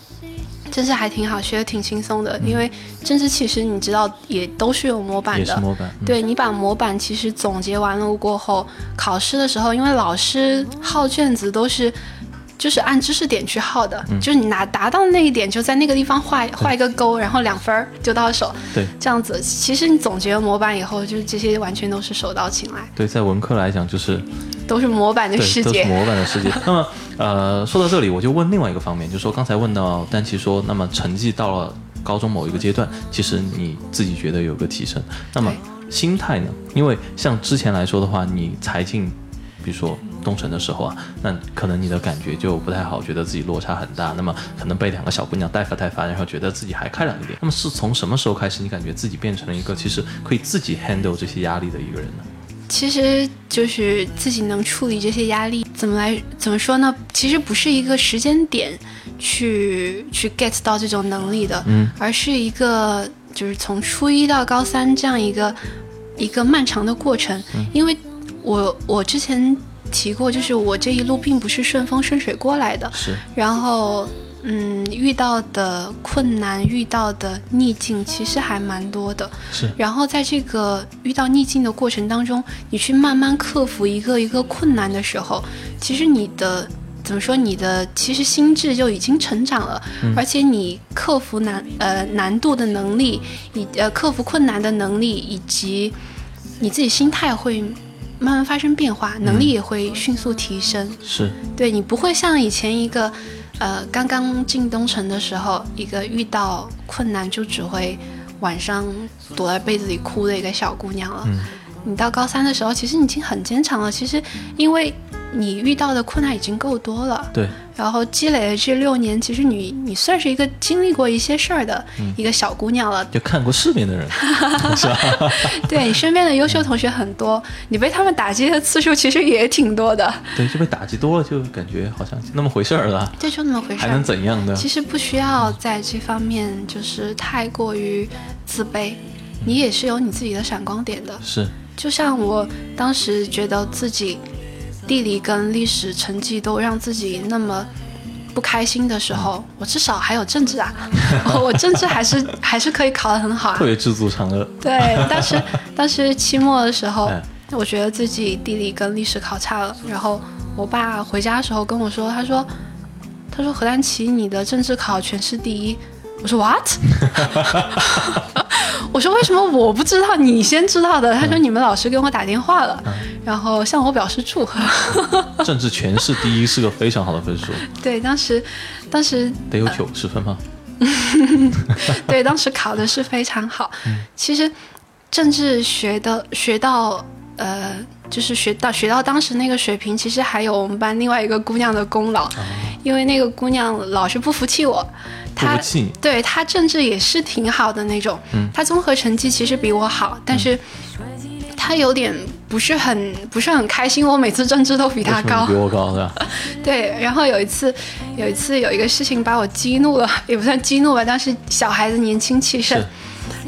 政治还挺好，学的挺轻松的，因为政治其实你知道也都是有模板的，模板。对你把模板其实总结完了过后，考试的时候，因为老师号卷子都是。就是按知识点去耗的，就是你拿达到那一点，就在那个地方画画一个勾，然后两分儿就到手。对，这样子，其实你总结模板以后，就是这些完全都是手到擒来。对，在文科来讲，就是都是模板的世界，都是模板的世界。那么，呃，说到这里，我就问另外一个方面，就是说刚才问到丹琪说，那么成绩到了高中某一个阶段，其实你自己觉得有个提升，那么心态呢？因为像之前来说的话，你才进，比如说。东城的时候啊，那可能你的感觉就不太好，觉得自己落差很大。那么可能被两个小姑娘带发带发，然后觉得自己还开朗一点。那么是从什么时候开始，你感觉自己变成了一个其实可以自己 handle 这些压力的一个人呢？其实就是自己能处理这些压力，怎么来怎么说呢？其实不是一个时间点去去 get 到这种能力的，嗯，而是一个就是从初一到高三这样一个一个漫长的过程。因为我我之前。提过，就是我这一路并不是顺风顺水过来的，是，然后。嗯，遇到的困难、遇到的逆境其实还蛮多的。是。然后在这个遇到逆境的过程当中，你去慢慢克服一个一个困难的时候，其实你的怎么说？你的其实心智就已经成长了，而且你克服难呃难度的能力，以呃克服困难的能力，以及你自己心态会慢慢发生变化，能力也会迅速提升。是。对你不会像以前一个。呃，刚刚进东城的时候，一个遇到困难就只会晚上躲在被子里哭的一个小姑娘了。嗯，你到高三的时候，其实你已经很坚强了。其实，因为你遇到的困难已经够多了。对。然后积累了这六年，其实你你算是一个经历过一些事儿的一个小姑娘了，就看过世面的人，是吧？对你身边的优秀同学很多，你被他们打击的次数其实也挺多的。对，就被打击多了，就感觉好像那么回事儿了。对，就那么回事儿，还能怎样呢？其实不需要在这方面就是太过于自卑，你也是有你自己的闪光点的。是，就像我当时觉得自己。地理跟历史成绩都让自己那么不开心的时候，我至少还有政治啊，我政治还是 还是可以考得很好啊，特别知足常乐。对，当时当时期末的时候，我觉得自己地理跟历史考差了，然后我爸回家的时候跟我说，他说他说何丹琪你的政治考全市第一，我说 what？我说为什么我不知道，你先知道的？他说你们老师给我打电话了，然后向我表示祝贺。政治全市第一是个非常好的分数。对，当时，当时得有九十分吗？对，当时考的是非常好。其实政治学的学到呃，就是学到学到当时那个水平，其实还有我们班另外一个姑娘的功劳，因为那个姑娘老是不服气我。他对他政治也是挺好的那种，他综合成绩其实比我好，但是他有点不是很不是很开心。我每次政治都比他高，比我高的。对，然后有一次，有一次有一个事情把我激怒了，也不算激怒吧，当时小孩子年轻气盛，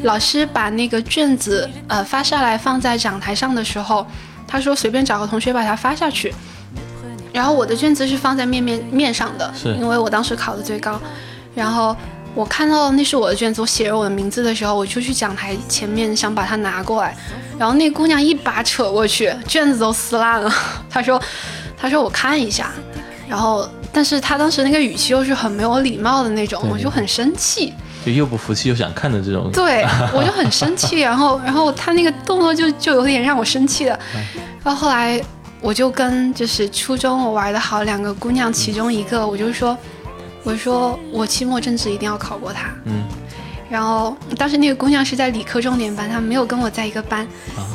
老师把那个卷子呃发下来放在讲台上的时候，他说随便找个同学把它发下去，然后我的卷子是放在面面面上的，因为我当时考的最高。然后我看到那是我的卷子，我写着我的名字的时候，我就去讲台前面想把它拿过来，然后那姑娘一把扯过去，卷子都撕烂了。她说：“她说我看一下。”然后，但是她当时那个语气又是很没有礼貌的那种，我就很生气，就又不服气又想看的这种。对，我就很生气。然后，然后她那个动作就就有点让我生气了。然后后来我就跟就是初中我玩的好两个姑娘其中一个，我就说。我说我期末政治一定要考过他，嗯，然后当时那个姑娘是在理科重点班，她没有跟我在一个班，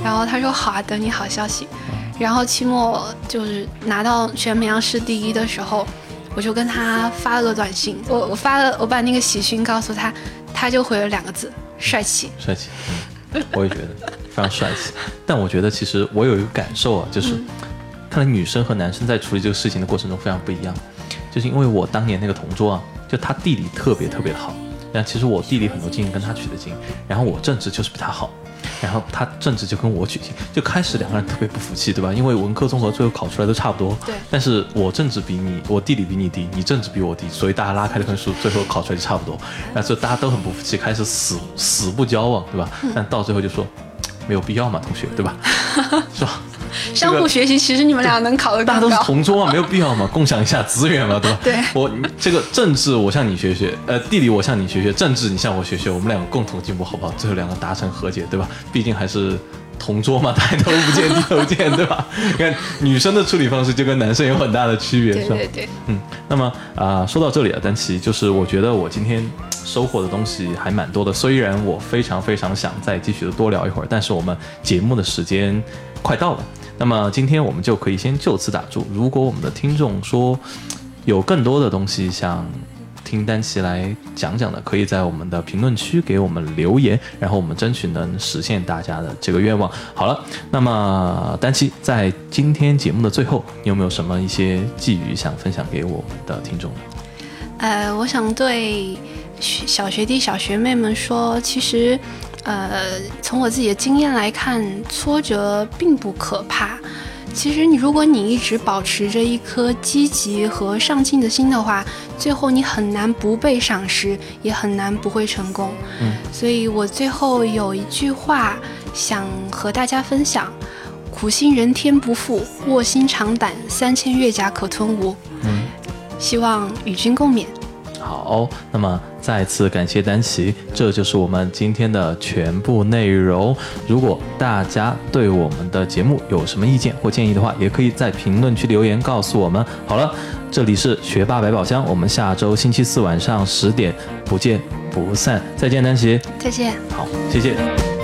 然后她说好啊，等你好消息。然后期末就是拿到全绵阳市第一的时候，我就跟她发了个短信，我我发了我把那个喜讯告诉她，她就回了两个字：帅气。帅气，嗯，我也觉得非常帅气。但我觉得其实我有一个感受啊，就是看来女生和男生在处理这个事情的过程中非常不一样。就是因为我当年那个同桌啊，就他地理特别特别的好，然后其实我地理很多经跟他取的经，然后我政治就是比他好，然后他政治就跟我取经，就开始两个人特别不服气，对吧？因为文科综合最后考出来都差不多，对。但是我政治比你，我地理比你低，你政治比我低，所以大家拉开的分数，最后考出来就差不多，然后就大家都很不服气，开始死死不交往，对吧？但到最后就说没有必要嘛，同学，对吧？是吧？相互学习，其实你们俩能考得大家都是同桌嘛，没有必要嘛，共享一下资源嘛，对吧？对，我这个政治我向你学学，呃，地理我向你学学，政治你向我学学，我们两个共同进步，好不好？最后两个达成和解，对吧？毕竟还是同桌嘛，抬头不见低头见，对吧？你看女生的处理方式就跟男生有很大的区别，是吧？对对对，嗯，那么啊，说到这里啊，丹琪，就是我觉得我今天收获的东西还蛮多的，虽然我非常非常想再继续的多聊一会儿，但是我们节目的时间快到了。那么今天我们就可以先就此打住。如果我们的听众说有更多的东西想听丹琪来讲讲的，可以在我们的评论区给我们留言，然后我们争取能实现大家的这个愿望。好了，那么丹琪在今天节目的最后，你有没有什么一些寄语想分享给我们的听众？呃，我想对小学弟、小学妹们说，其实。呃，从我自己的经验来看，挫折并不可怕，其实你如果你一直保持着一颗积极和上进的心的话，最后你很难不被赏识，也很难不会成功。嗯，所以我最后有一句话想和大家分享：苦心人天不负，卧薪尝胆，三千越甲可吞吴。嗯，希望与君共勉。好，那么再次感谢丹琪，这就是我们今天的全部内容。如果大家对我们的节目有什么意见或建议的话，也可以在评论区留言告诉我们。好了，这里是学霸百宝箱，我们下周星期四晚上十点不见不散。再见，丹琪。再见。好，谢谢。谢谢。